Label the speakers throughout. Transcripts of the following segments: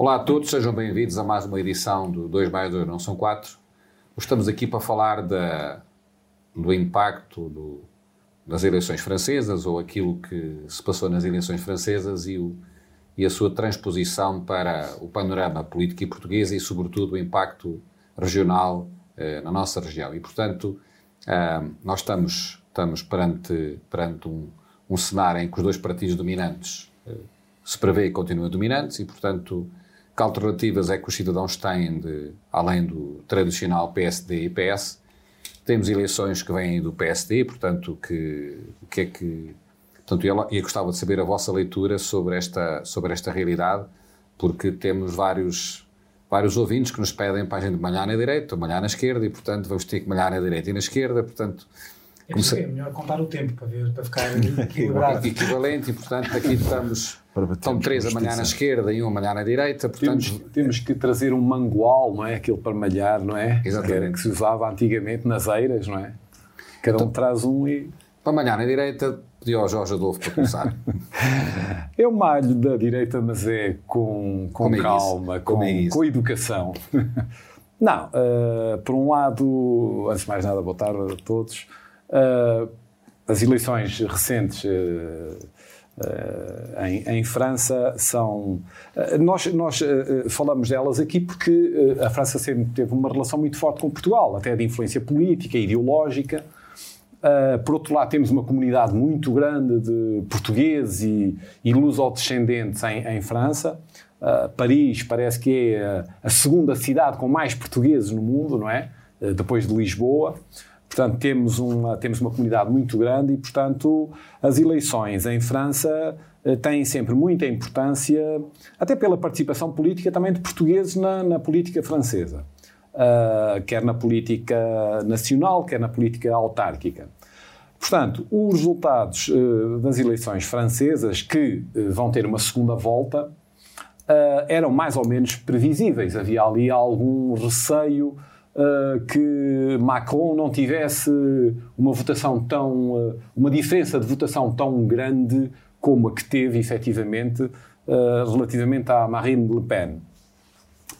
Speaker 1: Olá a todos, sejam bem-vindos a mais uma edição do 2 mais 2 não são 4. Estamos aqui para falar da, do impacto do, das eleições francesas ou aquilo que se passou nas eleições francesas e, o, e a sua transposição para o panorama político e português e, sobretudo, o impacto regional eh, na nossa região. E, portanto, eh, nós estamos, estamos perante, perante um, um cenário em que os dois partidos dominantes eh, se prevê e continuam dominantes e, portanto, que alternativas é que os cidadãos têm, de, além do tradicional PSD e PS? Temos eleições que vêm do PSD, portanto, que, que é que. Portanto, eu, eu gostava de saber a vossa leitura sobre esta, sobre esta realidade, porque temos vários, vários ouvintes que nos pedem para a gente malhar na direita, malhar na esquerda, e, portanto, vamos ter que malhar na direita e na esquerda, portanto.
Speaker 2: É, é melhor contar o tempo para ver, para ficar equilibrado.
Speaker 1: Equivalente, e portanto aqui estamos, estão três a malhar na esquerda e um a malhar na direita, portanto...
Speaker 3: Temos, temos que trazer um mangual, não é? Aquilo para malhar, não é? Exatamente. Que, se usava antigamente nas eiras, não é? Cada um então, traz um e...
Speaker 1: Para malhar na direita, pedi ao Jorge Adolfo para começar.
Speaker 3: Eu malho da direita, mas é com, com é calma, é com, é com educação. Não, uh, por um lado, antes de mais nada, boa tarde a todos. Uh, as eleições recentes uh, uh, em, em, França são. nós nós falamos delas aqui porque a França sempre teve uma relação muito forte com Portugal, até de influência política, ideológica. por outro lado, temos uma comunidade muito grande de portugueses e, e luso-descendentes em, em, França. Paris parece que é a segunda cidade com mais portugueses no mundo, não é? depois de Lisboa. Portanto, temos uma, temos uma comunidade muito grande e, portanto, as eleições em França eh, têm sempre muita importância, até pela participação política também de portugueses na, na política francesa, uh, quer na política nacional, quer na política autárquica. Portanto, os resultados uh, das eleições francesas, que uh, vão ter uma segunda volta, eram mais ou menos previsíveis. Havia ali algum receio uh, que Macron não tivesse uma votação tão. Uh, uma diferença de votação tão grande como a que teve, efetivamente, uh, relativamente à Marine Le Pen.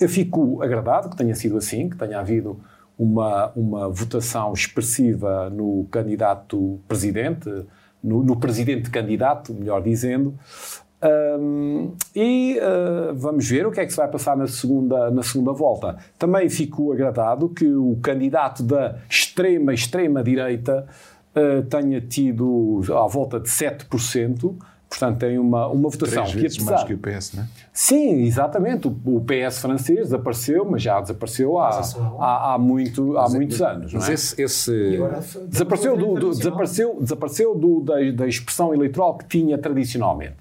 Speaker 3: Eu fico agradado que tenha sido assim, que tenha havido uma, uma votação expressiva no candidato presidente, no, no presidente candidato, melhor dizendo, um, e uh, vamos ver o que é que se vai passar na segunda, na segunda volta. Também fico agradado que o candidato da extrema, extrema direita uh, tenha tido à volta de 7%. Portanto, tem uma, uma votação
Speaker 4: Três vezes que apesar... mais que o PS, não é?
Speaker 3: Sim, exatamente. O, o PS francês desapareceu, mas já desapareceu há, há, há, muito, há muitos anos. Mas
Speaker 1: é? esse, esse...
Speaker 3: Desapareceu, do, do, desapareceu, desapareceu do, da, da expressão eleitoral que tinha tradicionalmente.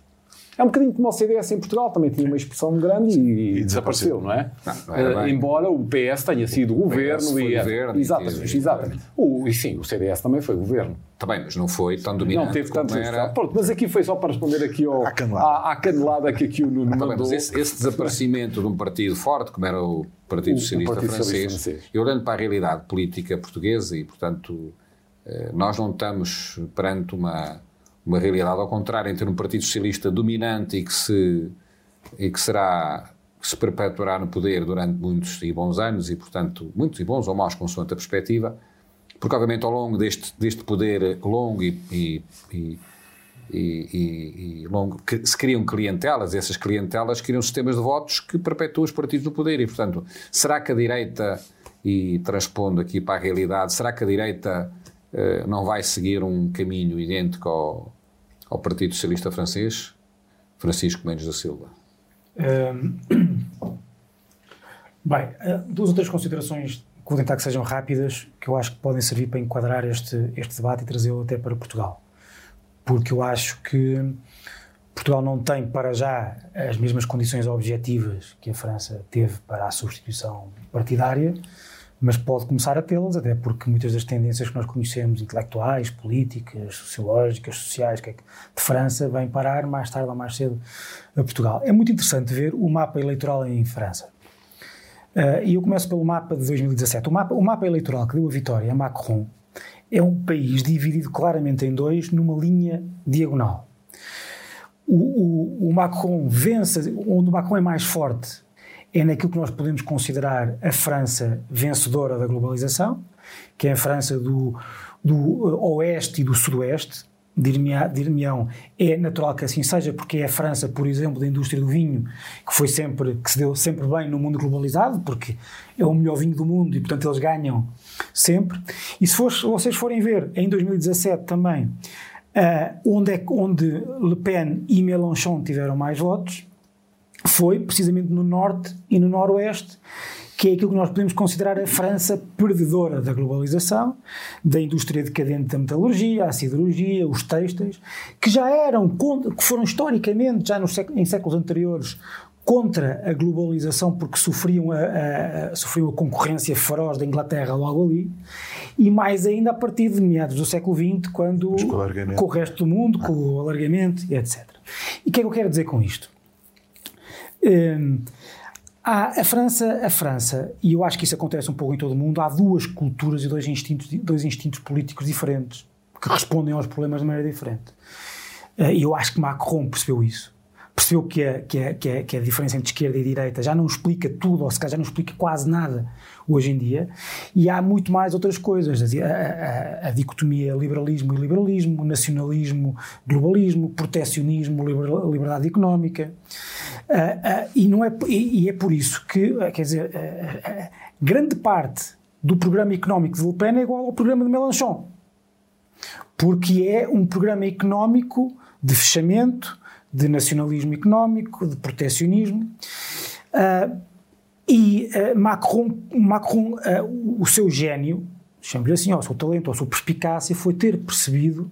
Speaker 3: É um bocadinho como o CDS em Portugal, também tinha uma expressão grande e, e desapareceu, não é? Não, não uh, embora o PS tenha sido o governo e.
Speaker 1: Governo,
Speaker 3: exatamente, exatamente. O, e sim, o CDS também foi governo.
Speaker 1: Também, mas não foi tão dominante
Speaker 3: não teve
Speaker 1: tanto era...
Speaker 3: Pronto, mas aqui foi só para responder aqui ao, à, canelada. À, à canelada que aqui o Nuno ah, mandou. Mas
Speaker 1: esse, esse, desaparecimento de um partido forte, como era o Partido Socialista, o Partido francês, francês, e olhando para a realidade política portuguesa, e portanto eh, nós não estamos perante uma uma realidade ao contrário, ter um Partido Socialista dominante e que se, e que será que se perpetuará no poder durante muitos e bons anos e, portanto, muitos e bons ou maus, consoante a perspectiva, porque, obviamente, ao longo deste, deste poder longo e, e, e, e, e longo, que se criam clientelas, essas clientelas criam sistemas de votos que perpetuam os partidos no poder e, portanto, será que a direita, e transpondo aqui para a realidade, será que a direita não vai seguir um caminho idêntico ao, ao Partido Socialista Francês, Francisco Mendes da Silva?
Speaker 2: bem, eh, duas ou três considerações que vou tentar que sejam rápidas, que eu acho que podem servir para enquadrar este, este debate e trazê-lo até para Portugal. Porque eu acho que Portugal não tem para já as mesmas condições objetivas que a França teve para a substituição partidária mas pode começar a tê-las, até porque muitas das tendências que nós conhecemos, intelectuais, políticas, sociológicas, sociais, que é de França, vêm parar mais tarde ou mais cedo a Portugal. É muito interessante ver o mapa eleitoral em França. Uh, e eu começo pelo mapa de 2017. O mapa, o mapa eleitoral que deu a vitória a Macron é um país dividido claramente em dois, numa linha diagonal. O, o, o Macron vence, onde o Macron é mais forte é naquilo que nós podemos considerar a França vencedora da globalização, que é a França do, do oeste e do sudoeste, dir-me-ão, é natural que assim seja, porque é a França, por exemplo, da indústria do vinho, que foi sempre, que se deu sempre bem no mundo globalizado, porque é o melhor vinho do mundo e, portanto, eles ganham sempre. E se for, vocês forem ver, em 2017 também, uh, onde, é, onde Le Pen e Mélenchon tiveram mais votos, foi precisamente no norte e no noroeste, que é aquilo que nós podemos considerar a França perdedora da globalização, da indústria decadente da metalurgia, a siderurgia, os têxteis, que já eram, que foram historicamente, já nos, em séculos anteriores, contra a globalização porque sofriam a, a, a, sofriam a concorrência feroz da Inglaterra logo ali, e mais ainda a partir de meados do século XX, quando com o, com o resto do mundo, com o alargamento etc. E o que é que eu quero dizer com isto? Um, Há a França, a França, e eu acho que isso acontece um pouco em todo o mundo, há duas culturas e dois instintos, dois instintos políticos diferentes que respondem aos problemas de maneira diferente. Eh, e eu acho que Macron percebeu isso. Percebeu que a, que, a, que, a, que a diferença entre esquerda e direita já não explica tudo, ou se calhar já não explica quase nada hoje em dia, e há muito mais outras coisas. A, a, a dicotomia liberalismo e liberalismo, nacionalismo, globalismo, protecionismo, liberdade económica. Uh, uh, e, não é, e, e, é por isso que, uh, quer dizer, grande parte do programa económico de Le Pen é igual ao programa de Mélenchon. Porque é um programa económico de fechamento, de nacionalismo económico, de protecionismo. e Macron, Macron o seu gênio, chame-lhe assim, ou o seu talento, ou a sua perspicácia, foi ter percebido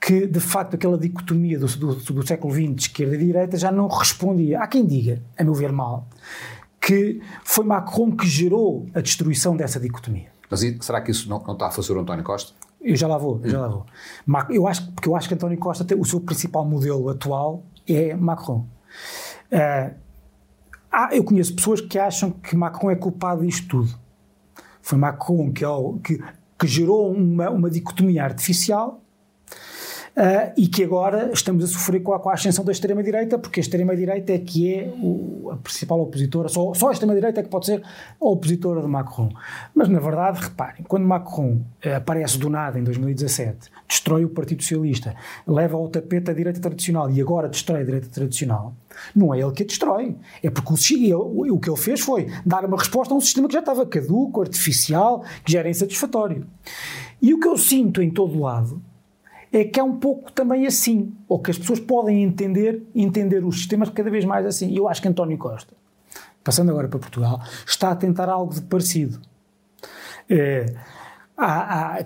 Speaker 2: que, de facto, aquela dicotomia do, do, do século XX de esquerda e direita já não respondia. Há quem diga, a meu ver mal, que foi Macron que gerou a destruição dessa dicotomia.
Speaker 1: Mas será que isso não, não está a fazer o António Costa?
Speaker 2: Eu já lá vou, eu já lá vou. Eu acho, porque eu acho que António Costa, tem, o seu principal modelo atual é Macron. Uh, eu conheço pessoas que acham que Macron é culpado disto tudo. Foi Macron que, que, que gerou uma, uma dicotomia artificial uh, e que agora estamos a sofrer com a, com a ascensão da extrema-direita, porque a extrema-direita é que é o, a principal opositora, só, só a extrema-direita é que pode ser a opositora de Macron. Mas, na verdade, reparem, quando Macron uh, aparece do nada em 2017, destrói o Partido Socialista, leva ao tapete a direita tradicional e agora destrói a direita tradicional, não é ele que a destrói. É porque o, ele, o que ele fez foi dar uma resposta a um sistema que já estava caduco, artificial, que já era insatisfatório. E o que eu sinto em todo lado é que é um pouco também assim, ou que as pessoas podem entender, entender os sistemas cada vez mais assim. E eu acho que António Costa, passando agora para Portugal, está a tentar algo de parecido. É,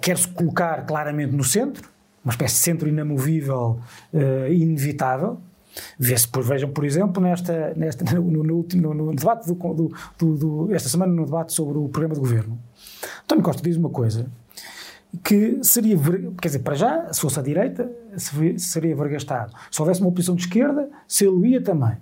Speaker 2: Quer-se colocar claramente no centro, uma espécie de centro inamovível, uh, inevitável. Vê-se, vejam, por exemplo, nesta, nesta, no, no, no, no debate do, do, do, esta semana, no debate sobre o programa de governo, António Costa diz uma coisa que seria, quer dizer, para já, se fosse à direita, seria vergastado. Se houvesse uma oposição de esquerda, se ele ia também.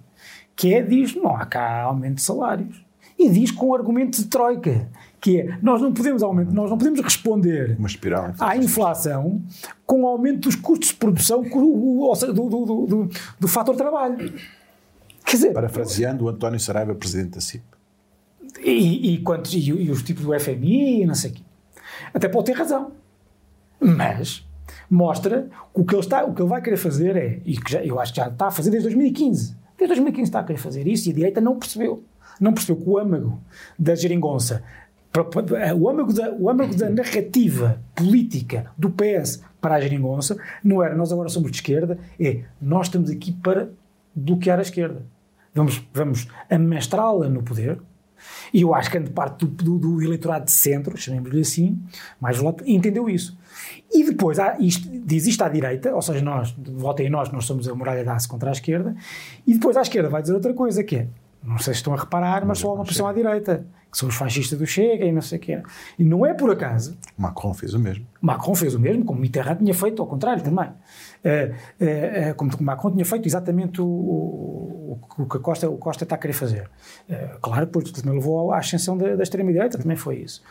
Speaker 2: Que é, diz, não há cá aumento de salários. E diz com um argumento de troika, que é, nós não podemos aumentar, nós não podemos responder
Speaker 4: uma espiral,
Speaker 2: à inflação com o aumento dos custos de produção do, do, do, do, do fator trabalho.
Speaker 4: Quer dizer... Parafraseando o António Saraiva, presidente da CIP.
Speaker 2: E, e, quantos, e, e os tipos do FMI e não sei o quê. Até pode ter razão. Mas mostra que o que ele, está, o que ele vai querer fazer é, e que já, eu acho que já está a fazer desde 2015, desde 2015 está a querer fazer isso e a direita não percebeu. Não percebeu que o âmago da geringonça, o âmago da, o âmago da narrativa política do PS para a geringonça não era nós agora somos de esquerda, é nós estamos aqui para bloquear a esquerda. Vamos, vamos amestrá-la no poder, e eu acho que grande parte do, do, do eleitorado de centro, chamemos-lhe assim, mais voto, entendeu isso. E depois há isto, diz isto à direita, ou seja, nós, votem nós, nós somos a muralha da contra a esquerda, e depois à esquerda vai dizer outra coisa, que é, não sei se estão a reparar, mas só há uma pressão à direita que são os fascistas do Chega e não sei o quê. E não é por acaso.
Speaker 4: Macron fez o mesmo.
Speaker 2: Macron fez o mesmo, como Mitterrand tinha feito, ao contrário também. Uh, uh, uh, como Macron tinha feito exatamente o, o, o, que Costa, o Costa está a querer fazer. claro, depois também levou à ascensão da, da extrema-direita, também foi isso.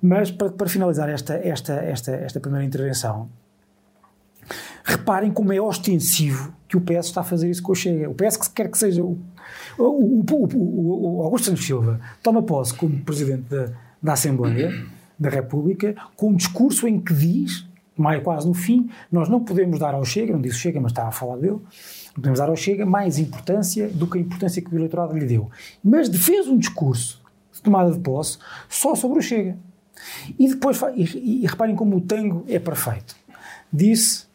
Speaker 2: Mas para, para finalizar esta, esta, esta, esta primeira intervenção, Reparem como é ostensivo que o PS está a fazer isso com o Chega. O PS que quer que seja o, o, o, o Augusto Santos Silva toma posse como Presidente da, da Assembleia da República com um discurso em que diz, mais quase no fim, nós não podemos dar ao Chega, não disse Chega, mas está a falar dele, não podemos dar ao Chega mais importância do que a importância que o eleitorado lhe deu. Mas fez um discurso de tomada de posse só sobre o Chega. E depois, e, e reparem como o tango é perfeito. Disse,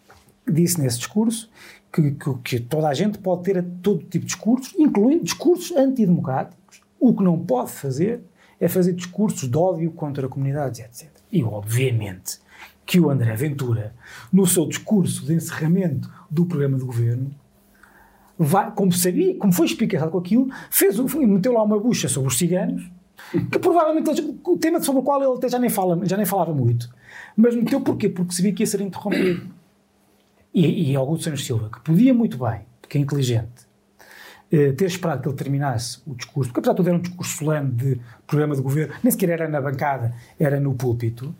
Speaker 2: disse nesse discurso que, que, que, toda a gente pode ter todo tipo de discursos, incluindo discursos antidemocráticos. O que não pode fazer é fazer discursos de ódio contra comunidades, etc. E, obviamente, que o André Ventura, no seu discurso de encerramento do programa de governo, vai, como sabia, como foi explicado com aquilo, fez, meteu lá uma bucha sobre os ciganos, que provavelmente o tema sobre o qual ele até já nem, fala, já nem falava muito, mas meteu porquê? Porque sabia que ia ser interrompido. E, e Augusto Santos Silva, que podia muito bem, porque é inteligente, eh, ter esperado que ele terminasse o discurso, porque apesar de tudo era um discurso solene de programa de governo, nem sequer era na bancada, era no púlpito,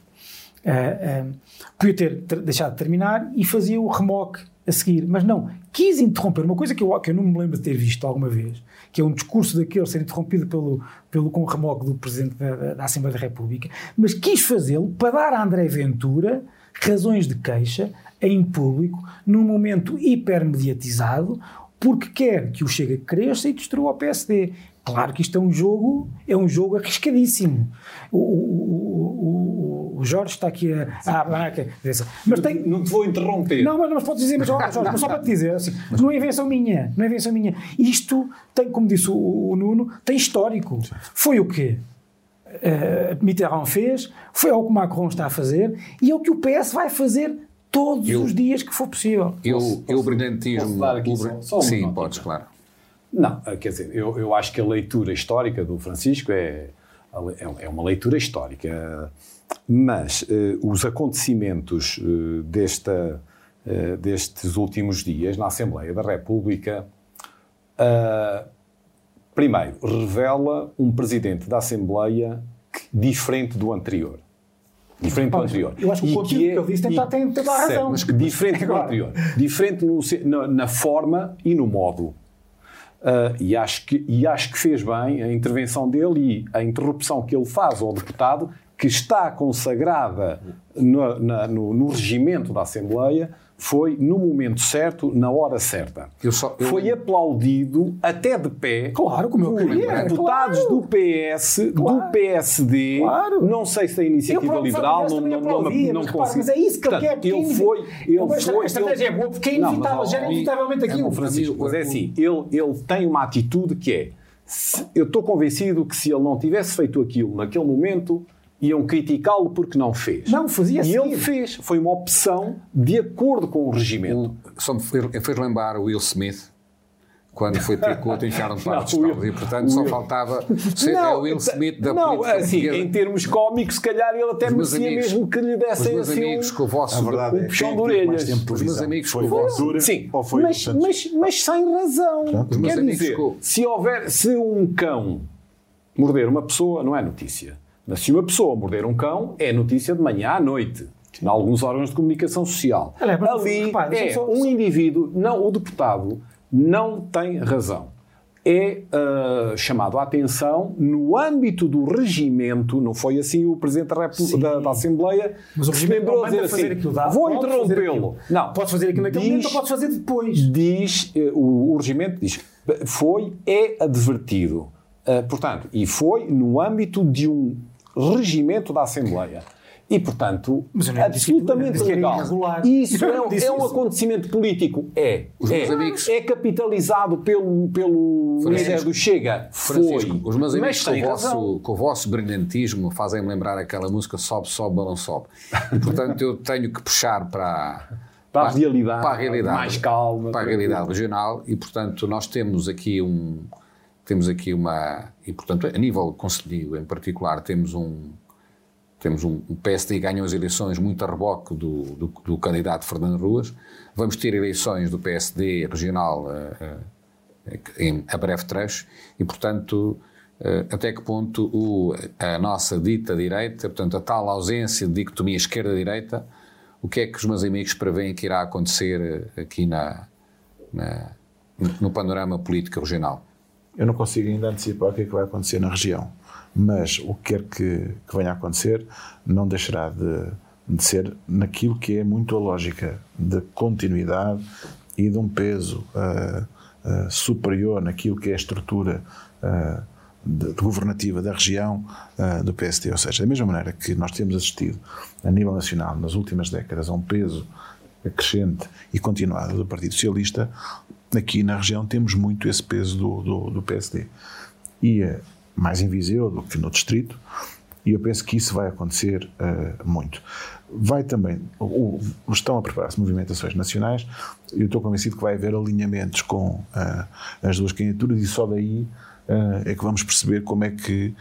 Speaker 2: uh, uh, podia ter, ter deixado de terminar e fazia o remoque a seguir, mas não, quis interromper uma coisa que eu, que eu não me lembro de ter visto alguma vez, que é um discurso daquele ser interrompido pelo, pelo com o remoque do Presidente da, da Assembleia da República, mas quis fazê-lo para dar a André Ventura razões de queixa em público, num momento hipermediatizado, porque quer que o Chega cresça e destrua o PSD. Claro que isto é um jogo, é um jogo arriscadíssimo. O, o, o, o Jorge está aqui a, a abanar
Speaker 3: Mas tem, não te vou interromper.
Speaker 2: Não, mas, mas podes dizer, mas, Jorge, mas só para te dizer, assim, não é invenção minha, não é invenção minha. Isto tem, como disse o, Nuno, tem histórico. Foi o quê? Uh, Mitterrand fez, foi o que Macron está a fazer e é o que o PS vai fazer todos eu, os dias que for possível.
Speaker 1: Eu, posso, eu, o brilhantismo.
Speaker 3: Aqui só, só
Speaker 1: sim, nota, podes, claro.
Speaker 3: Não, quer dizer, eu, eu acho que a leitura histórica do Francisco é, é, é uma leitura histórica, mas uh, os acontecimentos uh, desta, uh, destes últimos dias na Assembleia da República, primeiro, revela um presidente da Assembleia diferente do anterior. Diferente do anterior.
Speaker 2: Eu acho que o conteúdo que, é, que ele disse tem, e, tem toda a razão.
Speaker 3: Mas diferente do anterior. Diferente no, na, na, forma e no modo. Uh, e, acho que, e acho que fez bem a intervenção dele e a interrupção que ele faz ao deputado, que está consagrada no, na, no, no regimento da Assembleia, foi no momento certo, na hora certa. Eu só, eu... Foi aplaudido até de pé
Speaker 2: claro, como eu queria,
Speaker 3: deputados
Speaker 2: claro.
Speaker 3: do PS, claro. do PSD, claro. não sei se da Iniciativa eu, Liberal, não, não, não, não
Speaker 2: consigo. Mas é isso que ele quer.
Speaker 3: Ele foi... Ele foi
Speaker 2: a estratégia é boa porque é inevitável, já é inevitavelmente aquilo. É,
Speaker 3: Francisco, mas é assim, ele, ele tem uma atitude que é... Se, eu estou convencido que se ele não tivesse feito aquilo naquele momento iam criticá-lo porque não fez.
Speaker 2: Não, fazia
Speaker 3: E ele fez. Foi uma opção de acordo com o regimento.
Speaker 1: só me fez lembrar o Will Smith quando foi picoto enfiaram para de Will, e portanto Will. só faltava ser não, o Will Smith da
Speaker 3: não, assim, em termos cómicos se calhar ele até merecia amigos, mesmo que lhe dessem
Speaker 1: os
Speaker 3: assim
Speaker 1: amigos um, com o vosso
Speaker 3: verdade, um puxão de orelhas
Speaker 1: os meus amigos
Speaker 3: foi com o vosso sim, mas, mas, mas sem razão Pronto. quer dizer, com... se houver se um cão morder uma pessoa não é notícia mas se uma pessoa morder um cão, é notícia de manhã à noite. Em alguns órgãos de comunicação social. É, Ali repare, é só... um indivíduo, não, o deputado, não tem razão. É uh, chamado a atenção no âmbito do regimento, não foi assim o Presidente da, da, da Assembleia
Speaker 2: Mas o que se lembrou dizer assim, aquilo, dá,
Speaker 3: vou interrompê-lo.
Speaker 2: Não, podes fazer aquilo naquele diz, momento ou podes fazer depois.
Speaker 3: Diz, uh, o, o regimento diz, foi, é advertido. Uh, portanto, e foi no âmbito de um regimento da Assembleia. E, portanto, absolutamente legal. Isso é, é, um acontecimento político. É. Os é, amigos, é capitalizado pelo, pelo líder do Chega.
Speaker 1: Francisco, foi. Os meus amigos com o, vosso, com o, vosso, brilhantismo fazem-me lembrar aquela música Sobe, Sobe, Balão Sobe. E, portanto, eu tenho que puxar para...
Speaker 3: Para, para, a realidade,
Speaker 1: para a realidade,
Speaker 3: mais calma.
Speaker 1: Para a realidade regional e, portanto, nós temos aqui um, temos aqui uma e portanto a nível conselho em particular temos um temos um, o PSD ganhou as eleições muito a reboque do, do, do, candidato Fernando Ruas vamos ter eleições do PSD regional uh, uh, em, a breve trecho e portanto uh, até que ponto o, a nossa dita direita portanto a tal ausência de dicotomia esquerda-direita o que é que os meus amigos preveem que irá acontecer aqui na, na no panorama político regional?
Speaker 4: Eu não consigo ainda antecipar o que é que vai acontecer na região, mas o que quer que, que venha a acontecer não deixará de, de ser naquilo que é muito a lógica de continuidade e de um peso uh, uh, superior naquilo que é a estrutura uh, de, de governativa da região do PSD. Ou seja, da mesma maneira que nós temos assistido a nível nacional nas últimas décadas a um peso crescente e continuado do Partido Socialista, aqui na região temos muito esse peso do, do, do PSD. E é mais em Viseu do que no Distrito, e eu penso que isso vai acontecer uh, muito. Vai também, o, o, estão a preparar-se movimentações nacionais, eu estou convencido que vai haver alinhamentos com uh, as duas candidaturas e só daí uh, é que vamos perceber como é que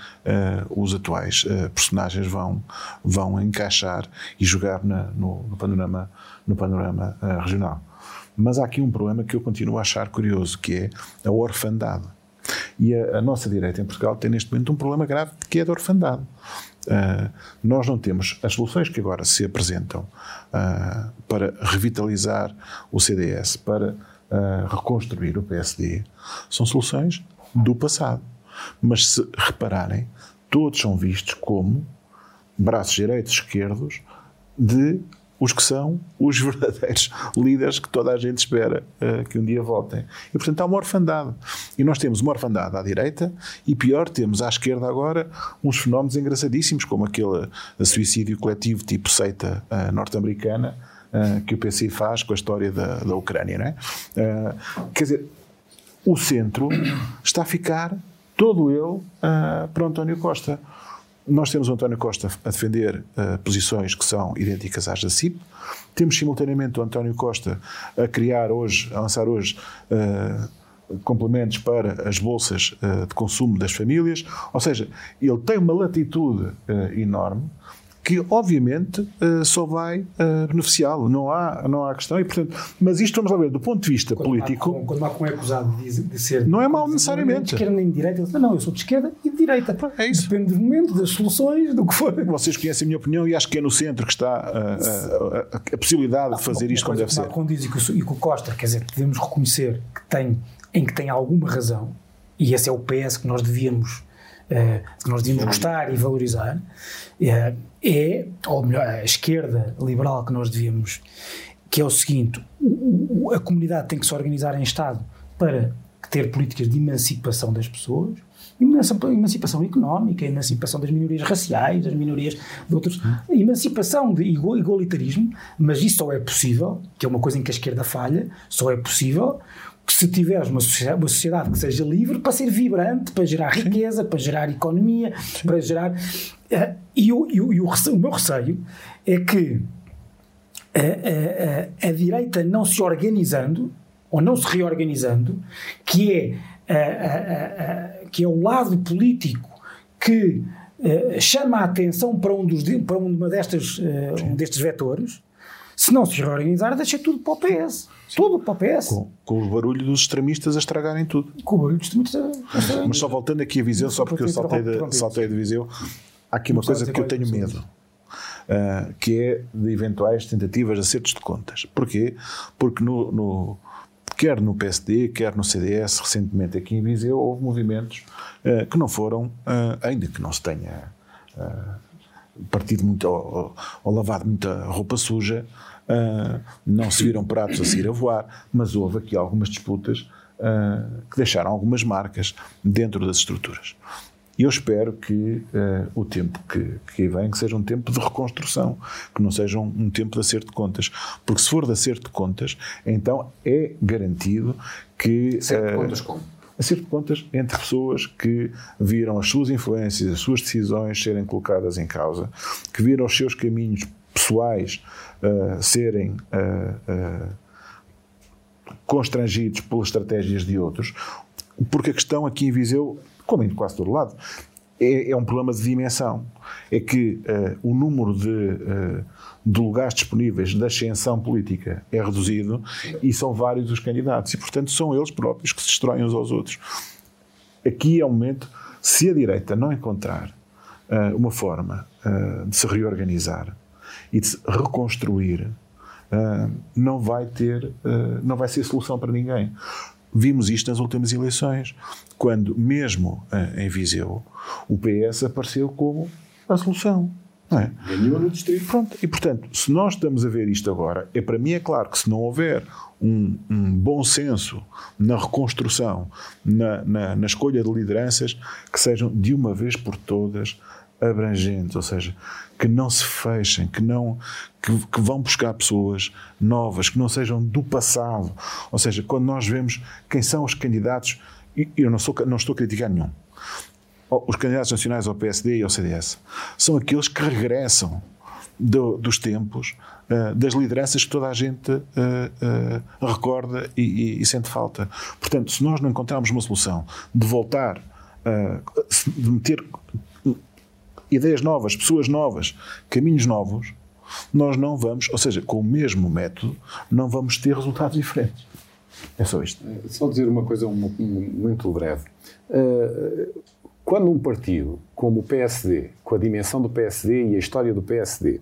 Speaker 4: os atuais personagens vão, vão encaixar e jogar na, no, no, panorama, no panorama regional. Mas há aqui um problema que eu continuo a achar curioso, que é a orfandade. E a, a nossa direita em Portugal tem neste momento um problema grave, que é a da orfandade. Uh, nós não temos as soluções que agora se apresentam uh, para revitalizar o CDS, para uh, reconstruir o PSD, são soluções do passado. Mas se repararem, todos são vistos como braços direitos esquerdos de os que são os verdadeiros líderes que toda a gente espera uh, que um dia voltem. E, portanto, há uma orfandade. E nós temos uma orfandade à direita e, pior, temos à esquerda agora uns fenómenos engraçadíssimos, como aquele suicídio coletivo tipo seita uh, norte-americana uh, que o PC faz com a história da, da Ucrânia. Não é? quer dizer, o centro está a ficar todo ele para António Costa. Nós temos o António Costa a defender uh, posições que são idênticas às da CIP. Temos simultaneamente o António Costa a criar hoje, a lançar hoje uh, complementos para as bolsas uh, de consumo das famílias. Ou seja, ele tem uma latitude enorme que obviamente uh, só vai uh, beneficiá-lo. Não há, não há questão. E, portanto, mas isto vamos lá ver, do ponto de vista
Speaker 2: quando
Speaker 4: político.
Speaker 2: Macron, quando Macron é acusado de, de ser.
Speaker 4: Não é mal necessariamente.
Speaker 2: De esquerda nem de direita, ele diz: não, eu sou de esquerda e de direita.
Speaker 4: É isso.
Speaker 2: Depende do momento, das soluções, do que for.
Speaker 4: Vocês conhecem a minha opinião e acho que é no centro que está a, a, a, a possibilidade de fazer isto como deve ser.
Speaker 2: Macron diz e que, e que o Costa, quer dizer, devemos reconhecer que tem, em que tem alguma razão, e esse é o PS que nós devíamos uh, que nós devíamos gostar e valorizar, uh, é, ou melhor, a esquerda liberal que nós devíamos, que é o seguinte: a comunidade tem que se organizar em Estado para ter políticas de emancipação das pessoas, emancipação económica, emancipação das minorias raciais, das minorias de outros, emancipação de igualitarismo, mas isso só é possível, que é uma coisa em que a esquerda falha, só é possível que se tiveres uma sociedade, uma sociedade, que seja livre para ser vibrante, para gerar riqueza, para gerar economia, para gerar. Uh, e, o, e, o, e o, o, meu receio é que a, a, a, a, direita não se organizando, ou não se reorganizando, que é, que é o lado político que chama a atenção para um, dos, para uma destas, um destes vetores, se não se reorganizar, deixa tudo para o PS. Tudo para o PS.
Speaker 4: Com, com, o barulho dos extremistas a estragarem tudo.
Speaker 2: Com o barulho dos extremistas a estragarem
Speaker 4: Mas só voltando aqui a Viseu, só porque eu saltei de, saltei de Viseu, aqui uma coisa que eu tenho medo. Uh, que é de eventuais tentativas de acertos de contas. Porquê? Porque no, no, quer no PSD, quer no CDS, recentemente aqui em Viseu, houve movimentos uh, que não foram, uh, ainda que não se tenha partido muito ou, ou lavado muita roupa suja, não se viram pratos a seguir a voar, mas houve aqui algumas disputas que deixaram algumas marcas dentro das estruturas. E eu espero que uh, o tempo que, que vem que seja um tempo de reconstrução, que não seja um, um, tempo de acerto de contas. Porque se for de acerto de contas, então é garantido que.
Speaker 1: Acerto de contas como?
Speaker 4: Acerto de contas entre pessoas que viram as suas influências, as suas decisões serem colocadas em causa, que viram os seus caminhos pessoais uh, serem uh, uh, constrangidos pelas estratégias de outros, porque a questão aqui em Viseu, como em quase todo lado, é, é um problema de dimensão. É que o número de, de lugares disponíveis da ascensão política é reduzido e são vários os candidatos. E, portanto, são eles próprios que se destroem uns aos outros. Aqui é o momento, se a direita não encontrar uma forma de se reorganizar, e de se reconstruir, uh, não vai ter, uh, não vai ser solução para ninguém. Vimos isto nas últimas eleições, quando mesmo uh, em Viseu o PS apareceu como a solução. É?
Speaker 3: Ganhou no distrito.
Speaker 4: Pronto. E, portanto, se nós estamos a ver isto agora, é para mim é claro que se não houver um, um bom senso na reconstrução, na, na, na, escolha de lideranças, que sejam de uma vez por todas abrangentes, ou seja, que não se fechem, que não que, que vão buscar pessoas novas, que não sejam do passado. Ou seja, quando nós vemos quem são os candidatos, e eu não, sou, não estou a criticar nenhum, os candidatos nacionais ao PSD e ao CDS são aqueles que regressam do, dos tempos, uh, das lideranças que toda a gente uh, uh, recorda e, e, e, sente falta. Portanto, se nós não encontrarmos uma solução de voltar, de meter ideias novas, pessoas novas, caminhos novos, nós não vamos, ou seja, com o mesmo método, não vamos ter resultados diferentes. É só isto.
Speaker 3: Só dizer uma coisa muito breve. Uh, quando um partido como o PSD, com a dimensão do PSD e a história do PSD,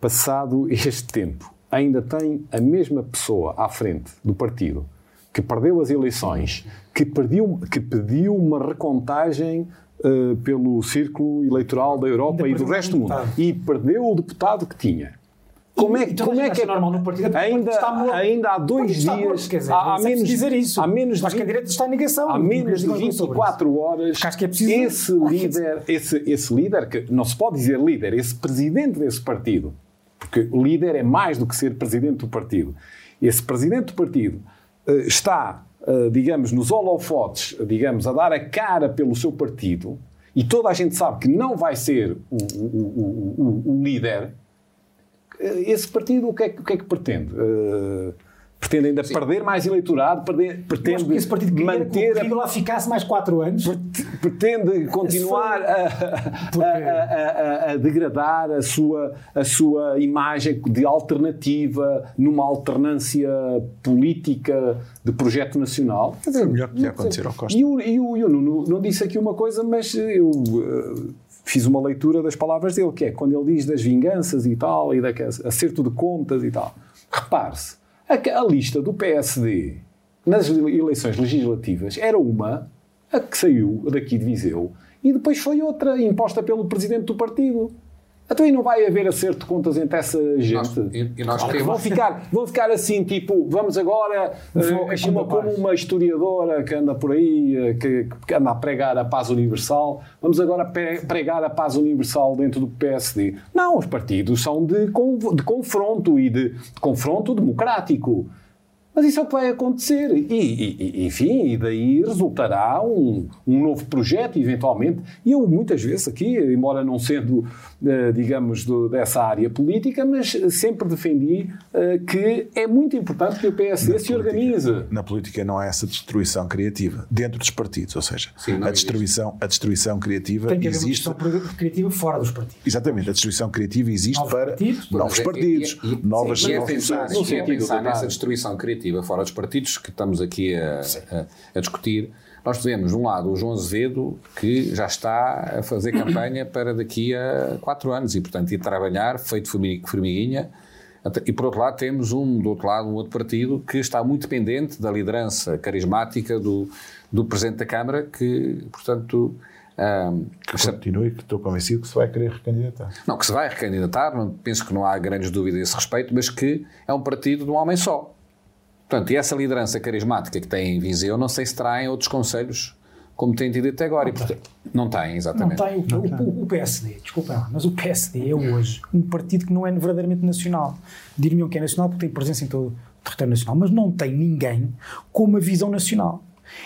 Speaker 3: passado este tempo, ainda tem a mesma pessoa à frente do partido que perdeu as eleições, que, que pediu uma recontagem uh, pelo círculo eleitoral da Europa e do resto do mundo e perdeu o deputado que tinha
Speaker 2: como é, então, como é que é normal no partido?
Speaker 3: Ainda, ainda há dois dias.
Speaker 2: Dizer, há, há menos dizer isso.
Speaker 3: Há menos
Speaker 2: Acho que a direita está em negação.
Speaker 3: Há menos de 24 horas.
Speaker 2: Acho que é preciso.
Speaker 3: Esse líder, esse, esse líder, que não se pode dizer líder, esse presidente desse partido, porque líder é mais do que ser presidente do partido. Esse presidente do partido eh, está, eh, digamos, nos holofotes, digamos, a dar a cara pelo seu partido e toda a gente sabe que não vai ser o, o, o, o líder eh, esse partido o que é, o que, é que pretende? Uh, pretende ainda Sim. perder mais eleitorado, perder, pretende
Speaker 2: que esse partido manter que o lá ficasse mais quatro anos.
Speaker 3: Pretende continuar a, a, a, a, degradar a sua, a sua imagem de alternativa numa alternância política de projeto nacional.
Speaker 4: Quer dizer, é o melhor que podia acontecer ao Costa.
Speaker 3: E o, e o, e o Nuno não disse aqui uma coisa, mas eu... Uh, fiz uma leitura das palavras dele, que é quando ele diz das vinganças e tal, e da acerto de contas e tal. Repare-se, a, a, lista do PSD nas eleições legislativas era uma, a que saiu daqui de Viseu, e depois foi outra, imposta pelo presidente do partido. Então aí não vai haver acerto de contas entre essa gente. Nós,
Speaker 1: e, e nós
Speaker 3: temos... vão, ficar, vão ficar assim, tipo, vamos agora, uh, uma, como uma historiadora que anda por aí, uh, que, que, anda a pregar a paz universal, vamos agora pregar a paz universal dentro do PSD. Não, os partidos são de, de confronto e de, de confronto democrático. Mas isso é o que vai acontecer. E, e, enfim, e daí resultará um, um novo projeto, eventualmente. E eu, muitas vezes, aqui, embora não sendo, uh, digamos, do, dessa área política, mas sempre defendi uh, que é muito importante que o PSD na se política, organize.
Speaker 4: Na política não há essa destruição criativa dentro dos partidos, ou seja, Sim, a, destruição, a destruição criativa
Speaker 2: Tem que
Speaker 4: existe.
Speaker 2: Haver uma criativa fora dos partidos.
Speaker 4: Exatamente, a destruição criativa existe novos para partidos, novos partidos,
Speaker 1: e, e, novas. Sim, pensar, é pensar nessa destruição criativa fora dos partidos que estamos aqui a, a, a discutir, nós temos, de um lado, o João Azevedo, que já está a fazer campanha para daqui a quatro anos e, portanto, ir trabalhar, feito formiguinha. E, por outro lado, temos, um, do outro lado, um outro partido que está muito dependente da liderança carismática do, do Presidente da Câmara, que, portanto...
Speaker 4: Um, que continue, que estou convencido que se vai querer recandidatar.
Speaker 1: Não, que se vai recandidatar, penso que não há grandes dúvidas a esse respeito, mas que é um partido de um homem só. Portanto, e essa liderança carismática que tem em Viseu, não sei se terá em outros conselhos como tem tido até agora. Não, e, portanto, tem. não tem, exatamente.
Speaker 2: Não tem. O, o, o PSD, desculpa lá, mas o PSD é hoje um partido que não é verdadeiramente nacional. Diriam que é nacional porque tem presença em todo o território nacional, mas não tem ninguém com uma visão nacional.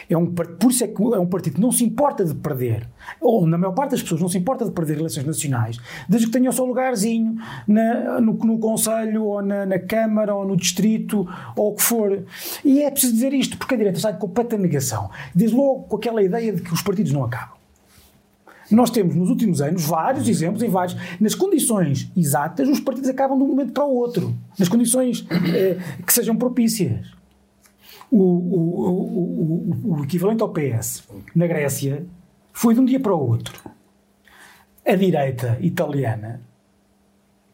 Speaker 2: É um, por isso é que é um partido que não se importa de perder, ou na maior parte das pessoas não se importa de perder eleições nacionais, desde que tenha o seu lugarzinho na, no, no Conselho, ou na, na, Câmara, ou no Distrito, ou o que for. E é preciso dizer isto, porque a direita está de completa negação. Diz logo com aquela ideia de que os partidos não acabam. Nós temos nos últimos anos vários exemplos em vários. Nas condições exatas, os partidos acabam de um momento para o outro. Nas condições eh, que sejam propícias o, o, o, o equivalente ao PS na Grécia foi de um dia para o outro. A direita italiana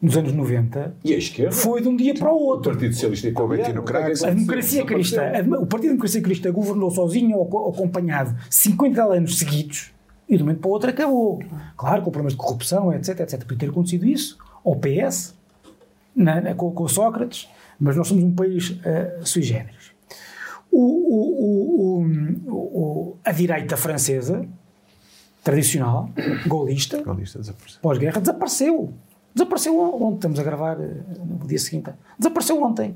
Speaker 2: nos anos 90,
Speaker 3: E a esquerda?
Speaker 2: foi de um dia para o
Speaker 3: O
Speaker 2: outro.
Speaker 3: Partido Socialista
Speaker 4: o
Speaker 3: Italiano.
Speaker 2: A democracia cristã, a- o Partido Democracia Cristã governou sozinho ou co- acompanhado 50 anos seguidos e de um momento para o outro acabou. Claro, com problemas de corrupção, etc, etc. Podia ter acontecido isso ao PS, na- na- com, com Sócrates, mas nós somos um país eh, sui generis. O- o- o- a direita francesa, tradicional, golista,
Speaker 4: Golista
Speaker 2: pós-guerra, desapareceu. Desapareceu ontem, estamos a gravar eh, no dia seguinte. Desapareceu ontem.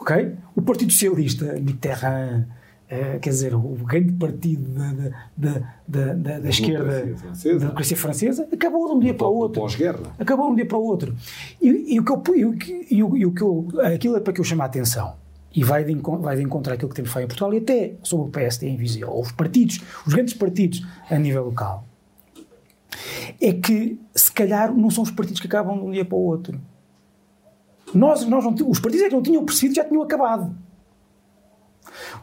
Speaker 2: Ok? O Partido Socialista, Mitterrand, eh, quer dizer, o grande partido da, da, da, da, da, da esquerda,
Speaker 3: francesa.
Speaker 2: da democracia francesa, acabou de um dia para o outro.
Speaker 3: Pós-guerra.
Speaker 2: Acabou de um dia para o outro. E, e o que eu, e e o, e o que eu, aquilo é para que eu chamo a atenção. E vai de, vai de encontrar aquilo que temos feito em Portugal e até sobre o PSD em Viseu, ou os partidos, os grandes partidos a nível local. É que, se calhar, não são os partidos que acabam de um dia para o outro. Nós, nós não, os partidos é que não tinham percebido já tinham acabado.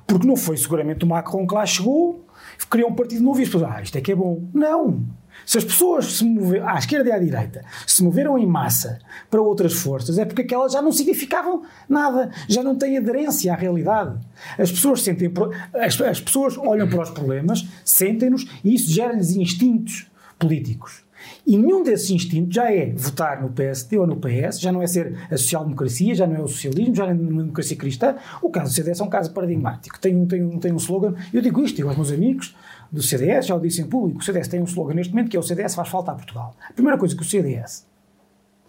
Speaker 2: Porque não foi seguramente o Macron que lá chegou, criou um partido novo e as pessoas, ah, isto é que é bom. Não. Se as pessoas se moveram, à esquerda e à direita, se moveram em massa para outras forças, é porque aquelas já não significavam nada, já não têm aderência à realidade. As pessoas sentem, as, as pessoas olham para os problemas, sentem-nos e isso gera-lhes instintos políticos. E nenhum desses instintos já é votar no PSD ou no PS, já não é ser a social-democracia, já não é o socialismo, já não é uma democracia cristã. O caso do CDS é um caso paradigmático. Tem um, tem um, tem um slogan, eu digo isto, digo aos meus amigos do CDS, já o disse em público, o CDS tem um slogan neste momento que é o CDS faz falta a Portugal. A primeira coisa que o CDS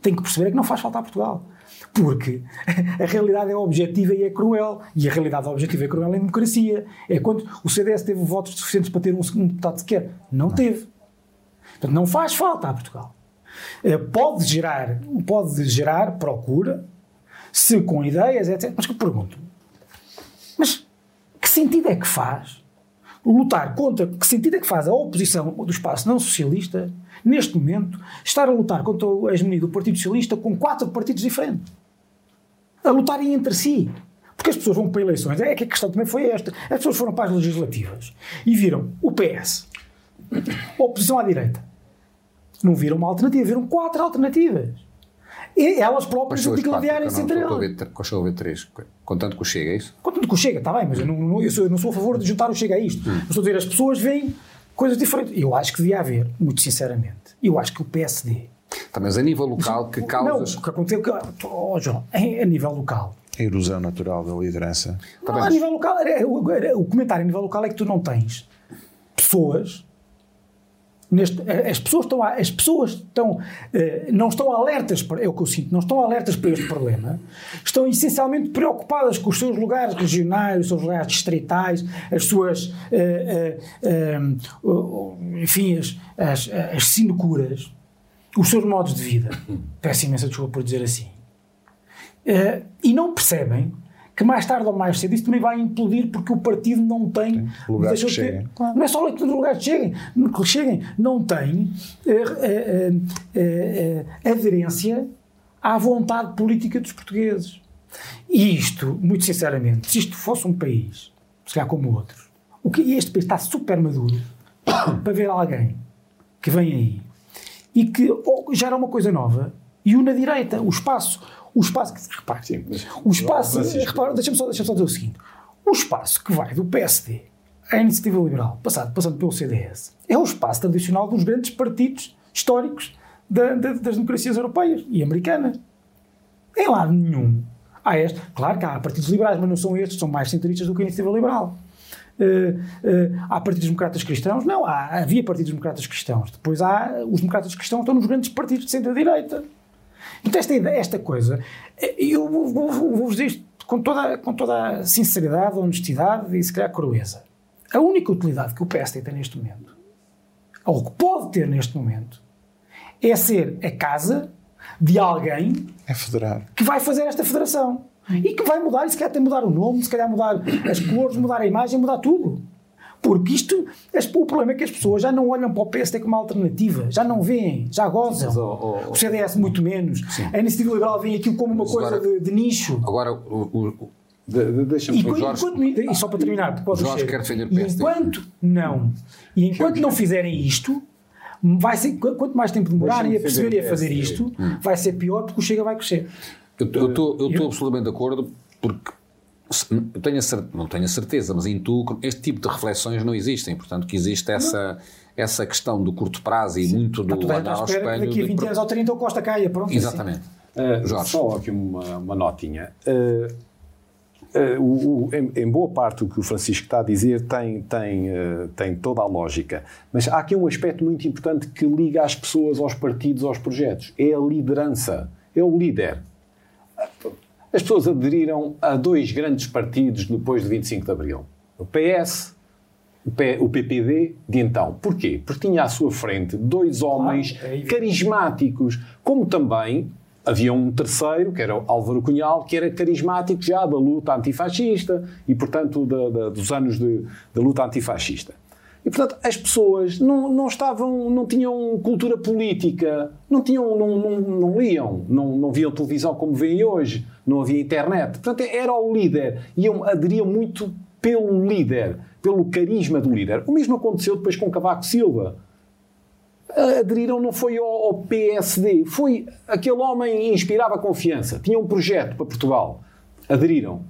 Speaker 2: tem que perceber é que não faz falta a Portugal. Porque a realidade é objetiva e é cruel. E a realidade objetiva e cruel é a democracia. É quando o CDS teve votos suficientes para ter um segundo deputado sequer. Não teve. Portanto, não faz falta a Portugal. Eh, Pode gerar, pode gerar procura, se com ideias, etc. Mas que pergunto, mas que sentido é que faz lutar contra, que sentido é que faz a oposição do espaço não socialista, neste momento, estar a lutar contra o hegemonia do Partido Socialista com quatro partidos diferentes? A lutarem entre si. Porque as pessoas vão para eleições. É que a questão também foi esta. As pessoas foram para as legislativas e viram o PS, oposição à direita. Não viram uma alternativa, viram quatro alternativas. E elas próprias
Speaker 1: não
Speaker 2: entre elas.
Speaker 1: ver- Quais são a ver três? Contando que o Chega, é isso?
Speaker 2: Contanto que o Chega, está bem, mas eu não, não- eu, sou, eu não sou a favor de juntar o Chega a isto. Eu estou a dizer, as pessoas veem coisas diferentes. Eu acho que devia haver, muito sinceramente, eu acho que o PSD.
Speaker 1: Tá, mas a nível local, que causas.
Speaker 2: Não, o que aconteceu, que, oh, João, a nível local.
Speaker 4: A erosão natural da liderança.
Speaker 1: Tá
Speaker 2: Não,
Speaker 1: bem,
Speaker 2: a
Speaker 1: mas-
Speaker 2: nível local, era- o, era- o comentário a nível local é que tu não tens pessoas. Neste, as pessoas estão, as pessoas estão, eh, não estão alertas para, é o que eu sinto, não estão alertas para este problema, estão essencialmente preocupadas com os seus lugares regionais, os seus lugares distritais, as suas, eh, eh, eh, enfim, as, as, as sinecuras, os seus modos de vida. Peço imensa desculpa por dizer assim. Eh, e não percebem que mais tarde ou mais cedo isso também vai implodir porque o partido não tem
Speaker 4: lugares que cheguem.
Speaker 2: Não é só de lugares que cheguem, que cheguem, não tem eh, eh, eh, aderência à vontade política dos portugueses. E isto, muito sinceramente, se isto fosse um país, se calhar como outros, o que este país está super maduro para ver alguém que vem aí e que gera uma coisa nova e une a direita, o espaço. O espaço que, repare,
Speaker 3: Sim,
Speaker 2: o espaço, repare, deixa-me só, deixa só dizer o seguinte: o espaço que vai do PSD à Iniciativa Liberal, passado, passando pelo CDS, é o espaço tradicional dos grandes partidos históricos da- da- das democracias europeias e americanas. Em lado nenhum há este. Claro que há partidos liberais, mas não são estes, são mais centristas do que a Iniciativa Liberal. Eh, eh, há partidos democratas cristãos? Não, há, havia partidos democratas cristãos. Depois há os democratas cristãos estão nos grandes partidos de centro-direita. Então, esta, esta coisa, eu vou- vou- vou- vou-vos dizer isto com toda, com toda a sinceridade, honestidade e se calhar crueza. A única utilidade que o PSD tem neste momento, ou que pode ter neste momento, é ser a casa de alguém
Speaker 4: É
Speaker 2: que vai fazer esta federação. E que vai mudar, e se calhar até mudar o nome, se calhar mudar as cores, mudar a imagem, mudar tudo. Porque isto, as- o problema é que as pessoas já não olham para o PSD como uma alternativa, já não veem, já gozam.
Speaker 3: Mas, ó, ó,
Speaker 2: o CDS muito menos. A Iniciativa Liberal vê aquilo como uma coisa
Speaker 1: agora-
Speaker 2: de, de nicho.
Speaker 1: Agora, o, o-
Speaker 3: De- de- Deixa-me
Speaker 2: E, enquanto-
Speaker 1: Jorge-
Speaker 2: e só para terminar, pode
Speaker 1: Jorge quer defender o PSD.
Speaker 2: enquanto não, e enquanto não fizerem isto, vai ser, quanto mais tempo demorarem a perceber e a fazer isto, vai ser pior porque o Chega vai crescer.
Speaker 1: Eu estou absolutamente de acordo porque tenho a, não tenho a certeza, mas intuo que este tipo de reflexões não existem. Portanto, que existe essa, essa questão do curto prazo e Sim. muito do
Speaker 2: Está ao espelho. Daqui a 20 anos ou 30 o Costa caia, pronto.
Speaker 1: É assim. Exatamente.
Speaker 3: Assim. Uh, Jorge. Só aqui uma, uma notinha. Uh, Uh, o, o, em, em, boa parte o que o Francisco está a dizer tem, tem, uh, tem toda a lógica. Mas há aqui um aspecto muito importante que liga as pessoas aos partidos, aos projetos. É a liderança. É o líder. As pessoas aderiram a dois grandes partidos depois de 25 de Abril. O PS, o, PPD de então. Porquê? Porque tinha à sua frente dois homens ah, é carismáticos, como também havia um terceiro, que era Álvaro Cunhal, que era carismático já da luta antifascista e, portanto, da, da, dos anos de, da luta antifascista. E, portanto, as pessoas não, não estavam, não tinham cultura política, não, tinham, não, não, não liam, não, não viam televisão como veem hoje, não havia internet. Portanto, era o líder. E aderiam muito pelo líder, pelo carisma do líder. O mesmo aconteceu depois com Cavaco Silva aderiram não foi ao, PSD, foi aquele homem inspirava confiança, tinha um projeto para Portugal, aderiram.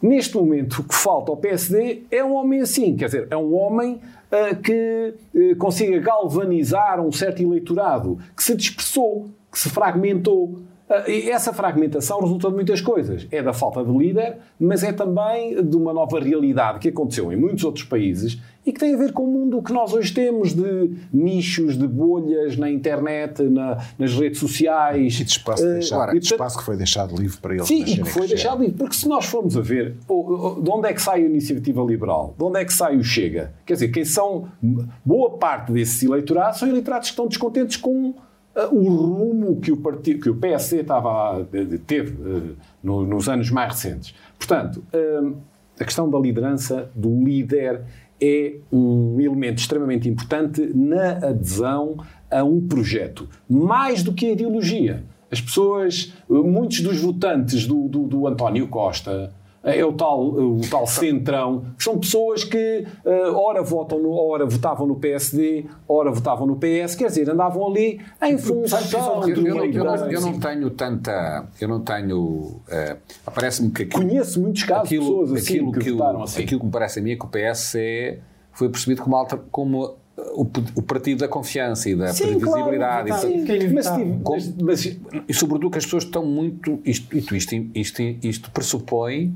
Speaker 3: Neste momento, o que falta ao PSD é um homem assim, quer dizer, é um homem uh, que uh, consiga galvanizar um certo eleitorado, que se dispersou, que se fragmentou, ah, essa fragmentação resulta de muitas coisas. É da falta de líder, mas é também de uma nova realidade que aconteceu em muitos outros países e que tem a ver com o mundo que nós hoje temos de nichos, de bolhas na internet, na, nas redes sociais.
Speaker 4: E de espaço, uh, deixado, e de espaço que foi deixado livre para eles.
Speaker 3: Sim, e que foi deixado livre. Porque se nós formos a ver de onde é que sai a iniciativa liberal, de onde é que sai o Chega, quer dizer, quem são boa parte desses eleitorados são eleitorados que estão descontentes com o rumo que o, partido, que o PSD estava, teve eh, nos anos mais recentes. Portanto, eh, a questão da liderança, do líder, é um elemento extremamente importante na adesão a um projeto, mais do que a ideologia. As pessoas, muitos dos votantes do, do, do António Costa, é o tal, o tal centrão, são pessoas que uh, ora, votam no, ora votavam no PSD, ora votavam no PS, quer dizer, andavam ali em função
Speaker 1: eu, eu, eu, não, eu não tenho tanta. Eu não tenho. Uh, Parece-me que.
Speaker 3: Aquilo, Conheço muitos casos aquilo, de pessoas assim
Speaker 1: aquilo
Speaker 3: que,
Speaker 1: que
Speaker 3: votaram assim.
Speaker 1: Aquilo que me parece a mim é que o PS é, foi percebido como, alter, como o, o, partido da confiança e da Sim, previsibilidade. Claro,
Speaker 3: e, mas, mas,
Speaker 1: mas, e sobretudo que as pessoas estão muito. Isto, isto, isto, isto, isto pressupõe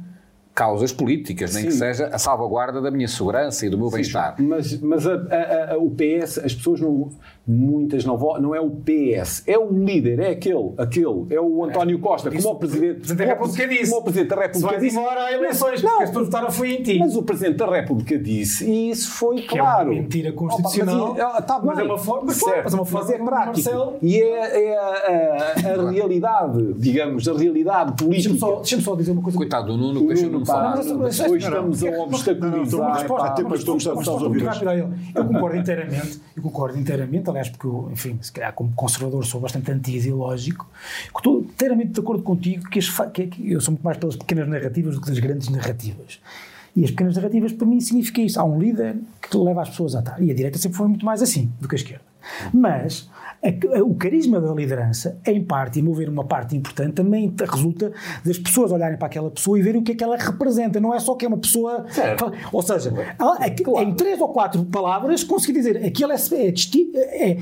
Speaker 1: causas políticas, nem Sim. que seja a salvaguarda da minha segurança e do meu bem-estar.
Speaker 3: Mas, mas a, a, a, o PS, as pessoas não, muitas não votam, não é o PS, é o líder, é aquele, aquele, é o António Costa, como o Presidente,
Speaker 2: Presidente da República disse.
Speaker 3: Como o Presidente da República
Speaker 2: disse. embora a eleições, não, porque votaram foi em ti.
Speaker 3: Mas o Presidente da República disse, e isso foi
Speaker 2: que
Speaker 3: claro.
Speaker 2: É uma mentira constitucional.
Speaker 3: Opa, mas, tá
Speaker 2: mas é uma forma,
Speaker 3: certo, mas, é, uma forma mas é prático. Marcelo. E é, é a, a, realidade, digamos, a realidade política.
Speaker 2: Deixa-me só, deixa só, dizer uma coisa.
Speaker 1: Coitado do Nuno, deixa-me falar.
Speaker 3: Hoje estamos a obstaculizar.
Speaker 2: Eu concordo inteiramente, eu concordo inteiramente, aliás, porque, enfim, se calhar como conservador sou bastante anti-ideológico, estou inteiramente de acordo contigo que, que, que eu sou muito mais pelas pequenas narrativas do que das grandes narrativas. E as pequenas narrativas, para mim, significa isso. Há um líder que leva as pessoas a estar. E a direita sempre foi muito mais assim do que a esquerda. Mas o carisma da liderança, em parte, e mover uma parte importante, também resulta das pessoas olharem para aquela pessoa e verem o que é que ela representa. Não é só que é uma pessoa. Certo. Ou seja, ela, claro. em três ou quatro palavras, conseguir dizer aquilo é, é, é,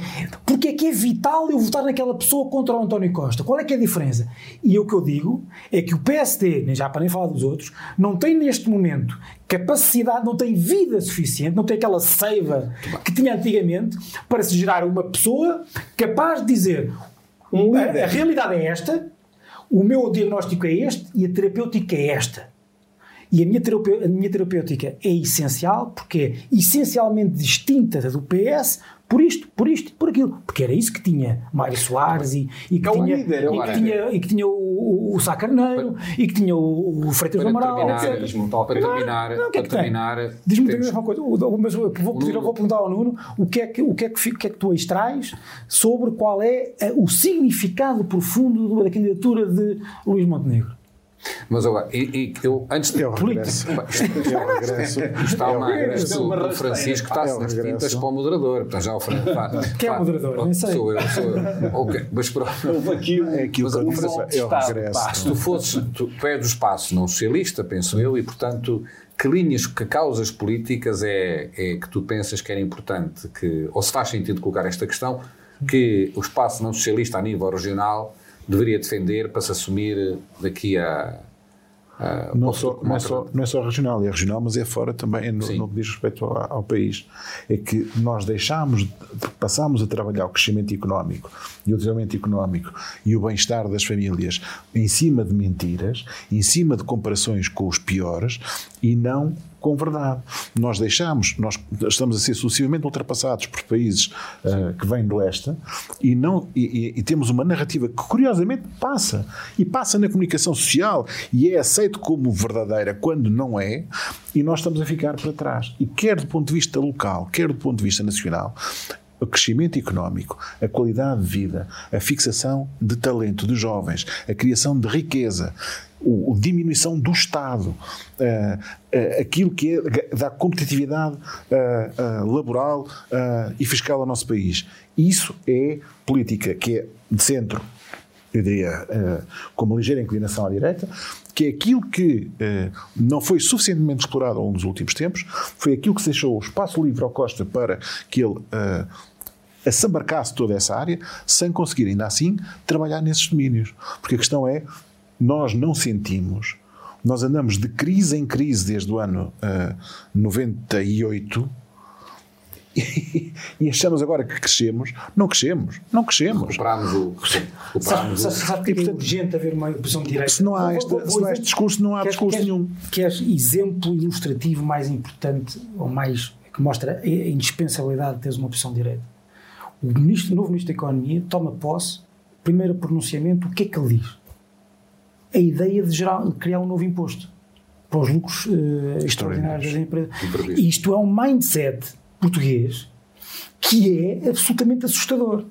Speaker 2: porque é que é vital eu votar naquela pessoa contra o António Costa. Qual é que é a diferença? E o que eu digo é que o PSD, nem já para nem falar dos outros, não tem neste momento capacidade, não tem vida suficiente, não tem aquela seiva que tinha antigamente para se gerar uma pessoa capaz de dizer um a, a realidade é esta, o meu diagnóstico é este e a terapêutica é esta. E a minha, a minha terapêutica é essencial porque é essencialmente distinta da do PS por isto, por isto, por aquilo. Porque era isso que tinha Mário Soares e, e, que, é tinha, líder, e, que, tinha, e que tinha o, o Sá Carneiro e que tinha o, o Freitas do Amaral.
Speaker 1: Terminar, para terminar, não, não, para terminar.
Speaker 2: Diz-me temos... uma coisa, mas vou, pedir, vou perguntar ao Nuno o que, é que, o, que é que, o que é que tu extrais sobre qual é o significado profundo da candidatura de Luís Montenegro.
Speaker 1: Mas agora, e, e eu, antes de.
Speaker 4: É o regresso. É o regresso.
Speaker 1: Está
Speaker 4: É o
Speaker 1: uma
Speaker 4: regresso.
Speaker 1: do, do Francisco está
Speaker 4: É
Speaker 1: nas
Speaker 4: regresso.
Speaker 1: tintas para o moderador. Portanto, já o Fran, pá,
Speaker 2: Quem é o
Speaker 1: pá,
Speaker 2: moderador? Nem sei.
Speaker 1: Sou eu, sou eu. Ok, mas pronto.
Speaker 3: Houve aqui
Speaker 4: É aquilo
Speaker 1: Mas
Speaker 4: que eu é o
Speaker 3: Estado,
Speaker 4: regresso.
Speaker 1: Pá, se tu fosses, tu, tu és do espaço não socialista, penso eu, e portanto, que linhas, que causas políticas é, é que tu pensas que era importante, que, ou se faz sentido colocar esta questão, que o espaço não socialista a nível regional deveria defender para se assumir daqui a. a
Speaker 4: Não, só, não, é só, não é só regional, é regional, mas é fora também no,
Speaker 1: Sim.
Speaker 4: no que diz respeito ao, ao país. É que nós deixámos, passámos a trabalhar o crescimento económico e o desenvolvimento económico e o bem-estar das famílias em cima de mentiras, em cima de comparações com os piores e não com verdade. Nós deixamos, nós estamos a ser sucessivamente ultrapassados por países ah, que vêm do leste e, não, e- e temos uma narrativa que curiosamente passa e passa na comunicação social e é aceito como verdadeira quando não é e nós estamos a ficar para trás. E quer do ponto de vista local, quer do ponto de vista nacional, o crescimento económico, a qualidade de vida, a fixação de talento de jovens, a criação de riqueza, a diminuição do Estado, eh, eh, aquilo que é, dá competitividade eh, laboral e fiscal ao nosso país. Isso é política que é de centro, eu diria, com uma ligeira inclinação à direita, que é aquilo que não foi suficientemente explorado ao longo dos últimos tempos, foi aquilo que deixou o espaço livre ao Costa para que ele assambarcasse toda essa área, sem conseguir ainda assim trabalhar nesses domínios. Porque a questão é, nós não sentimos, nós andamos de crise em crise desde o ano eh, 98 e, e achamos agora que crescemos. Não crescemos, não crescemos.
Speaker 1: Recuperámos o. Recuperámos
Speaker 2: Sabe,
Speaker 1: o
Speaker 2: sabe, sabe que é urgente haver uma posição de direita?
Speaker 4: Se não há
Speaker 2: Vou-
Speaker 4: este-
Speaker 2: vou- vou
Speaker 4: se não há este discurso, não há
Speaker 2: queres-
Speaker 4: discurso
Speaker 2: queres-
Speaker 4: nenhum.
Speaker 2: Queres exemplo ilustrativo mais importante ou mais que mostra a indispensabilidade de teres uma posição de direita? O, ministro, novo Ministro da Economia toma posse, primeiro pronunciamento, o que é que ele diz? A ideia de, gerar, de criar um novo imposto para os lucros eh, extraordinários das empresas. Isto é um mindset português que é absolutamente assustador.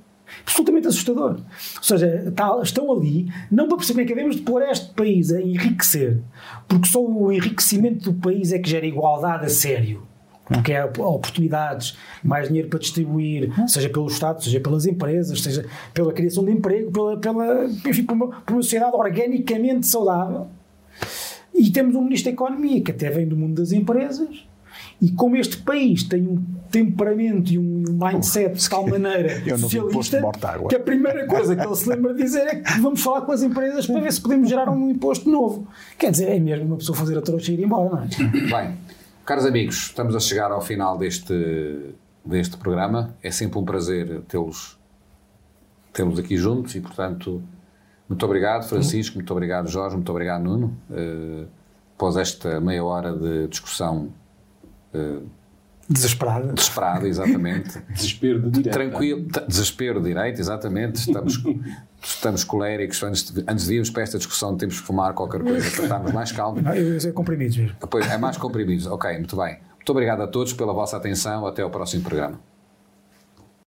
Speaker 2: Absolutamente assustador. Ou seja, tá- estão ali, não para perceber que devemos de pôr este país a enriquecer, porque só o enriquecimento do país é que gera igualdade a sério. Porque é oportunidades, mais dinheiro para distribuir, seja pelo Estado, seja pelas empresas, seja pela criação de emprego, pela, pela, enfim, por, uma, por uma sociedade organicamente saudável. E temos um Ministro da Economia que até vem do mundo das empresas. E como este país tem um temperamento e um mindset de tal maneira socialista, que a primeira coisa que ele se lembra de dizer é que vamos falar com as empresas para ver se podemos gerar um imposto novo. Quer dizer, é mesmo uma pessoa fazer a trouxa e ir embora, não é?
Speaker 1: Bem, caros amigos, estamos a chegar ao final deste, deste programa. É sempre um prazer tê-los tê-los aqui juntos e, portanto, muito obrigado, Francisco, muito obrigado, Jorge, muito obrigado, Nuno. Eh, após esta meia hora de discussão eh,
Speaker 2: Desesperada.
Speaker 1: desesperada, exatamente.
Speaker 3: desespero de direita.
Speaker 1: Tranquilo, desespero direito, exatamente. Estamos, estamos coléricos. Antes de, antes de irmos para esta discussão, temos que fumar qualquer coisa para estarmos mais calmos.
Speaker 2: Não, eu, comprimidos mesmo.
Speaker 1: Pois, é mais comprimidos. Ok, muito bem. Muito obrigado a todos pela vossa atenção. Até ao próximo programa.